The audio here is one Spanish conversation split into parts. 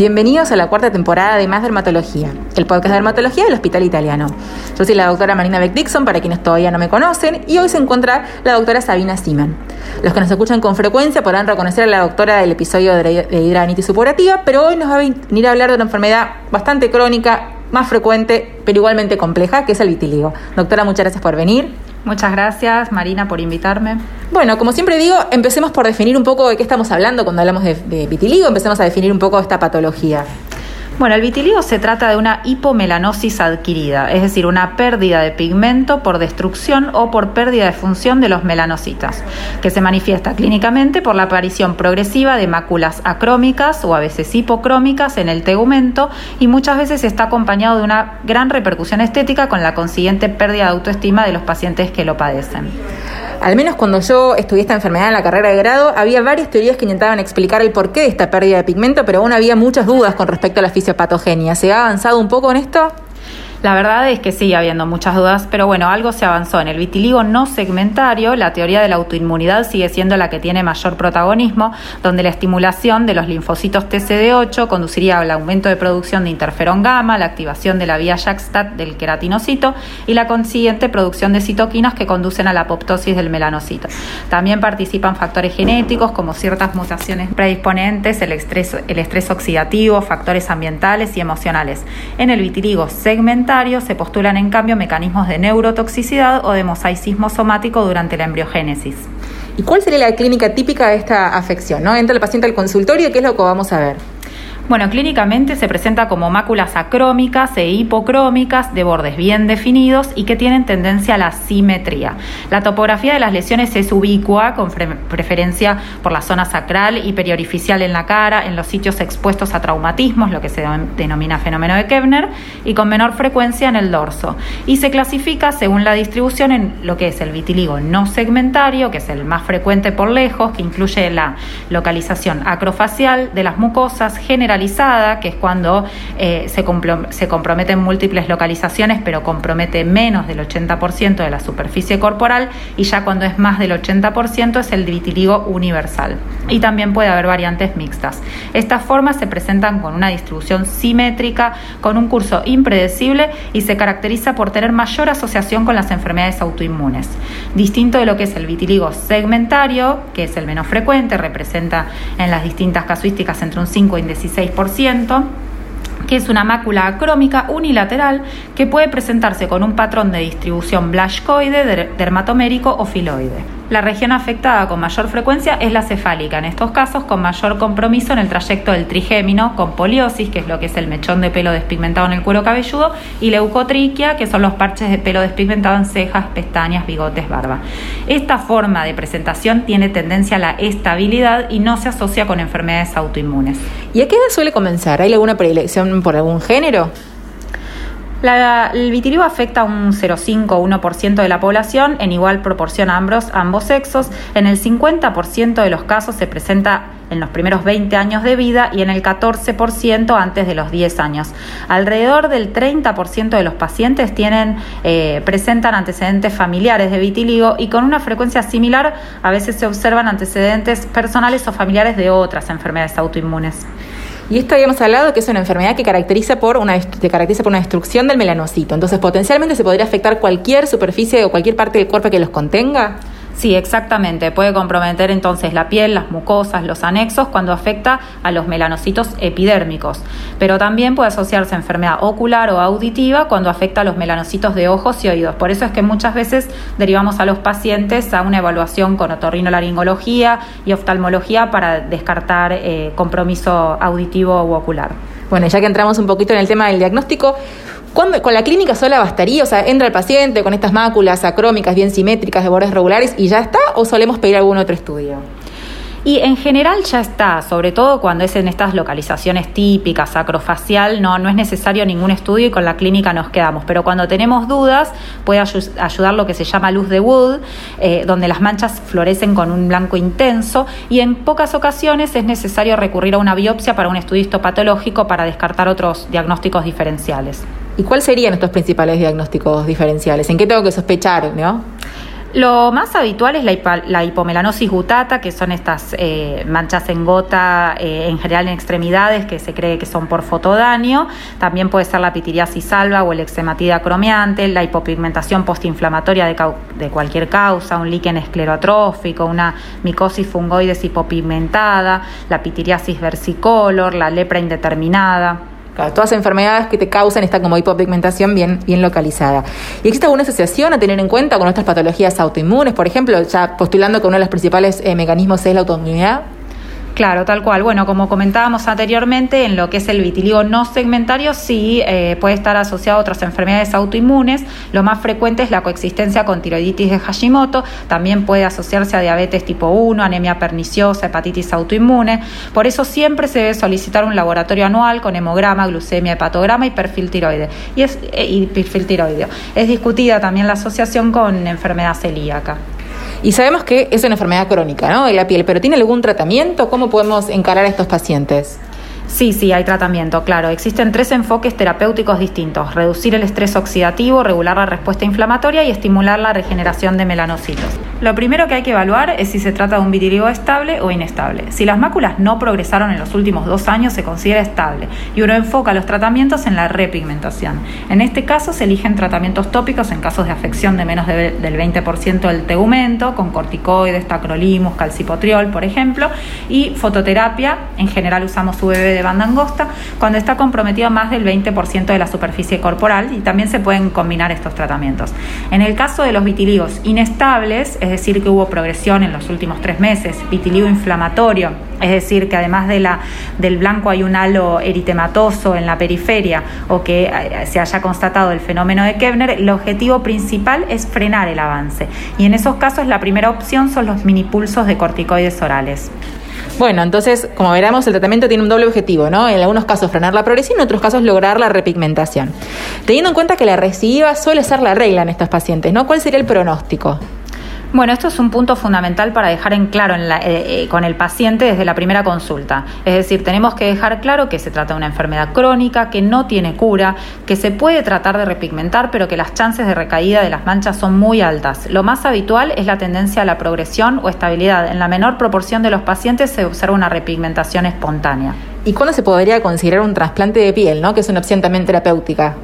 Bienvenidos a la cuarta temporada de Más Dermatología, el podcast de dermatología del Hospital Italiano. Yo soy la doctora Marina Beck Dixon, para quienes todavía no me conocen, y hoy se encuentra la doctora Sabina Siman. Los que nos escuchan con frecuencia podrán reconocer a la doctora del episodio de hidradenitis supurativa, pero hoy nos va a venir a hablar de una enfermedad bastante crónica, más frecuente, pero igualmente compleja, que es el vitiligo. Doctora, muchas gracias por venir. Muchas gracias, Marina, por invitarme. Bueno, como siempre digo, empecemos por definir un poco de qué estamos hablando cuando hablamos de, de vitiligo, empecemos a definir un poco esta patología. Bueno, el vitiligo se trata de una hipomelanosis adquirida, es decir, una pérdida de pigmento por destrucción o por pérdida de función de los melanocitas, que se manifiesta clínicamente por la aparición progresiva de máculas acrómicas o a veces hipocrómicas en el tegumento y muchas veces está acompañado de una gran repercusión estética con la consiguiente pérdida de autoestima de los pacientes que lo padecen. Al menos cuando yo estudié esta enfermedad en la carrera de grado, había varias teorías que intentaban explicar el porqué de esta pérdida de pigmento, pero aún había muchas dudas con respecto a la fisiopatogenia. ¿Se ha avanzado un poco en esto? La verdad es que sigue habiendo muchas dudas, pero bueno, algo se avanzó. En el vitiligo no segmentario, la teoría de la autoinmunidad sigue siendo la que tiene mayor protagonismo, donde la estimulación de los linfocitos TCD8 conduciría al aumento de producción de interferón gamma, la activación de la vía JAK-STAT del queratinocito y la consiguiente producción de citoquinas que conducen a la apoptosis del melanocito. También participan factores genéticos como ciertas mutaciones predisponentes, el estrés, el estrés oxidativo, factores ambientales y emocionales. En el vitiligo segmentario, se postulan en cambio mecanismos de neurotoxicidad o de mosaicismo somático durante la embriogénesis. ¿Y cuál sería la clínica típica de esta afección? ¿no? Entra el paciente al consultorio y qué es lo que vamos a ver. Bueno, clínicamente se presenta como máculas acrómicas e hipocrómicas de bordes bien definidos y que tienen tendencia a la simetría. La topografía de las lesiones es ubicua, con preferencia por la zona sacral y periorificial en la cara, en los sitios expuestos a traumatismos, lo que se denomina fenómeno de Kevner, y con menor frecuencia en el dorso. Y se clasifica según la distribución en lo que es el vitiligo no segmentario, que es el más frecuente por lejos, que incluye la localización acrofacial de las mucosas, general que es cuando eh, se, se comprometen múltiples localizaciones, pero compromete menos del 80% de la superficie corporal, y ya cuando es más del 80% es el vitiligo universal. Y también puede haber variantes mixtas. Estas formas se presentan con una distribución simétrica, con un curso impredecible y se caracteriza por tener mayor asociación con las enfermedades autoinmunes. Distinto de lo que es el vitiligo segmentario, que es el menos frecuente, representa en las distintas casuísticas entre un 5 y un 16 que es una mácula acrómica unilateral que puede presentarse con un patrón de distribución blascoide, dermatomérico o filoide. La región afectada con mayor frecuencia es la cefálica, en estos casos con mayor compromiso en el trayecto del trigémino, con poliosis, que es lo que es el mechón de pelo despigmentado en el cuero cabelludo, y leucotriquia, que son los parches de pelo despigmentado en cejas, pestañas, bigotes, barba. Esta forma de presentación tiene tendencia a la estabilidad y no se asocia con enfermedades autoinmunes. ¿Y a qué edad suele comenzar? ¿Hay alguna predilección por algún género? El vitiligo afecta a un 0,5 o 1% de la población en igual proporción a ambos, ambos sexos. En el 50% de los casos se presenta en los primeros 20 años de vida y en el 14% antes de los 10 años. Alrededor del 30% de los pacientes tienen, eh, presentan antecedentes familiares de vitiligo y con una frecuencia similar a veces se observan antecedentes personales o familiares de otras enfermedades autoinmunes. Y esto habíamos hablado que es una enfermedad que caracteriza por una, que caracteriza por una destrucción del melanocito. Entonces, potencialmente se podría afectar cualquier superficie o cualquier parte del cuerpo que los contenga. Sí, exactamente. Puede comprometer entonces la piel, las mucosas, los anexos cuando afecta a los melanocitos epidérmicos. Pero también puede asociarse a enfermedad ocular o auditiva cuando afecta a los melanocitos de ojos y oídos. Por eso es que muchas veces derivamos a los pacientes a una evaluación con otorrinolaringología y oftalmología para descartar eh, compromiso auditivo u ocular. Bueno, ya que entramos un poquito en el tema del diagnóstico, con la clínica sola bastaría, o sea, entra el paciente con estas máculas acrómicas bien simétricas de bordes regulares y ya está, o solemos pedir algún otro estudio? Y en general ya está, sobre todo cuando es en estas localizaciones típicas, acrofacial, no, no es necesario ningún estudio y con la clínica nos quedamos. Pero cuando tenemos dudas, puede ayudar lo que se llama luz de Wood, eh, donde las manchas florecen con un blanco intenso y en pocas ocasiones es necesario recurrir a una biopsia para un estudio histopatológico para descartar otros diagnósticos diferenciales. ¿Y cuáles serían estos principales diagnósticos diferenciales? ¿En qué tengo que sospechar? ¿no? Lo más habitual es la, hipomelanosis gutata, que son estas eh, manchas en gota, eh, en general en extremidades, que se cree que son por fotodaño. También puede ser la pitiriasis alba o el eczematida cromeante, la hipopigmentación postinflamatoria de, de cualquier causa, un líquen esclerotrófico, una micosis fungoides hipopigmentada, la pitiriasis versicolor, la lepra indeterminada todas enfermedades que te causan esta como hipopigmentación bien, bien localizada. ¿Y existe alguna asociación a tener en cuenta con otras patologías autoinmunes? Por ejemplo, ya postulando que uno de los principales eh, mecanismos es la autoinmunidad. Claro, tal cual. Bueno, como comentábamos anteriormente, en lo que es el vitiligo no segmentario, sí eh, puede estar asociado a otras enfermedades autoinmunes. Lo más frecuente es la coexistencia con tiroiditis de Hashimoto. También puede asociarse a diabetes tipo 1, anemia perniciosa, hepatitis autoinmune. Por eso siempre se debe solicitar un laboratorio anual con hemograma, glucemia, hepatograma y perfil tiroide. Y es eh, y perfil tiroideo. Es discutida también la asociación con enfermedad celíaca. Y sabemos que es una enfermedad crónica, ¿no? De la piel, pero ¿tiene algún tratamiento? ¿Cómo podemos encarar a estos pacientes? Sí, sí, hay tratamiento, claro. Existen tres enfoques terapéuticos distintos. Reducir el estrés oxidativo, regular la respuesta inflamatoria y estimular la regeneración de melanocitos. Lo primero que hay que evaluar es si se trata de un vitiligo estable o inestable. Si las máculas no progresaron en los últimos dos años, se considera estable y uno enfoca los tratamientos en la repigmentación. En este caso, se eligen tratamientos tópicos en casos de afección de menos del 20% del tegumento, con corticoides, tacrolimus, calcipotriol, por ejemplo, y fototerapia. En general usamos UVB banda angosta cuando está comprometido más del 20% de la superficie corporal y también se pueden combinar estos tratamientos. En el caso de los vitiligos inestables, es decir, que hubo progresión en los últimos tres meses, vitiligo inflamatorio, es decir, que además de la, del blanco hay un halo eritematoso en la periferia o que eh, se haya constatado el fenómeno de Kevner, el objetivo principal es frenar el avance. Y en esos casos la primera opción son los minipulsos de corticoides orales. Bueno, entonces, como veremos, el tratamiento tiene un doble objetivo, ¿no? En algunos casos frenar la progresión, en otros casos lograr la repigmentación. Teniendo en cuenta que la recidiva suele ser la regla en estos pacientes, ¿no? ¿Cuál sería el pronóstico? Bueno, esto es un punto fundamental para dejar en claro eh, eh, con el paciente desde la primera consulta. Es decir, tenemos que dejar claro que se trata de una enfermedad crónica, que no tiene cura, que se puede tratar de repigmentar, pero que las chances de recaída de las manchas son muy altas. Lo más habitual es la tendencia a la progresión o estabilidad. En la menor proporción de los pacientes se observa una repigmentación espontánea. ¿Y cuándo se podría considerar un trasplante de piel, ¿no? que es una opción también terapéutica?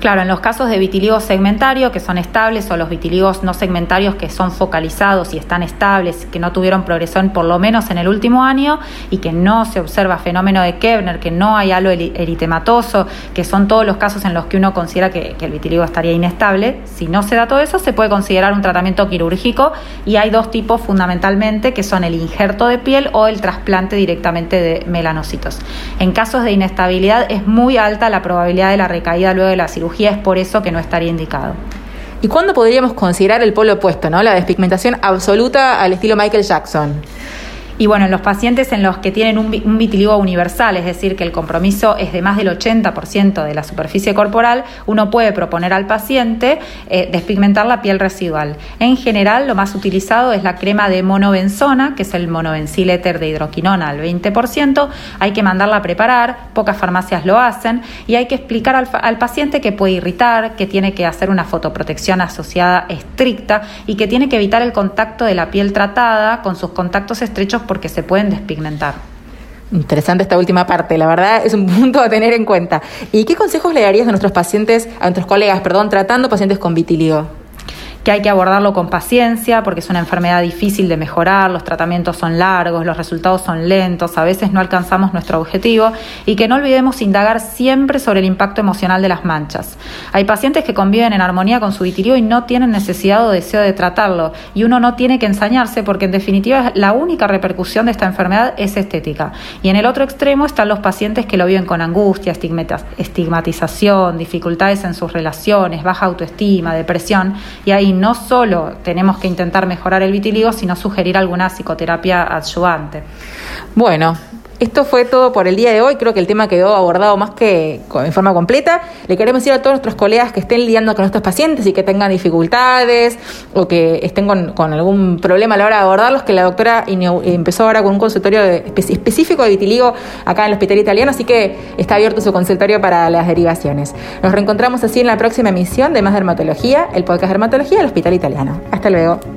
Claro, en los casos de vitiligo segmentario, que son estables, o los vitiligos no segmentarios, que son focalizados y están estables, que no tuvieron progresión por lo menos en el último año y que no se observa fenómeno de Kevner, que no hay halo eritematoso, que son todos los casos en los que uno considera que, el vitiligo estaría inestable. Si no se da todo eso, se puede considerar un tratamiento quirúrgico y hay dos tipos fundamentalmente, que son el injerto de piel o el trasplante directamente de melanocitos. En casos de inestabilidad es muy alta la probabilidad de la recaída luego de la cirugía es por eso que no estaría indicado. ¿Y cuándo podríamos considerar el polo opuesto, ¿no? la despigmentación absoluta al estilo Michael Jackson? Y bueno, en los pacientes en los que tienen un, vitiligo universal, es decir, que el compromiso es de más del 80% de la superficie corporal, uno puede proponer al paciente eh, despigmentar la piel residual. En general, lo más utilizado es la crema de monobenzona, que es el monobencil éter de hidroquinona al 20%. Hay que mandarla a preparar, pocas farmacias lo hacen, y hay que explicar al, al paciente que puede irritar, que tiene que hacer una fotoprotección asociada estricta y que tiene que evitar el contacto de la piel tratada con sus contactos estrechos porque se pueden despigmentar. Interesante esta última parte, la verdad es un punto a tener en cuenta. ¿Y qué consejos le darías a nuestros pacientes, a nuestros colegas, perdón, tratando pacientes con vitiligo? Que hay que abordarlo con paciencia porque es una enfermedad difícil de mejorar, los tratamientos son largos, los resultados son lentos, a veces no alcanzamos nuestro objetivo y que no olvidemos indagar siempre sobre el impacto emocional de las manchas. Hay pacientes que conviven en armonía con su vitiligo y no tienen necesidad o deseo de tratarlo y uno no tiene que ensañarse porque en definitiva la única repercusión de esta enfermedad es estética. Y en el otro extremo están los pacientes que lo viven con angustia, estigmatización, dificultades en sus relaciones, baja autoestima, depresión y ahí no solo tenemos que intentar mejorar el vitiligo, sino sugerir alguna psicoterapia adyuvante. Bueno, esto fue todo por el día de hoy. Creo que el tema quedó abordado más que en forma completa. Le queremos decir a todos nuestros colegas que estén lidiando con estos pacientes y que tengan dificultades o que estén con, algún problema a la hora de abordarlos, que la doctora empezó ahora con un consultorio específico de vitiligo acá en el Hospital Italiano, así que está abierto su consultorio para las derivaciones. Nos reencontramos así en la próxima emisión de Más Dermatología, el podcast Dermatología del Hospital Italiano. Hasta luego.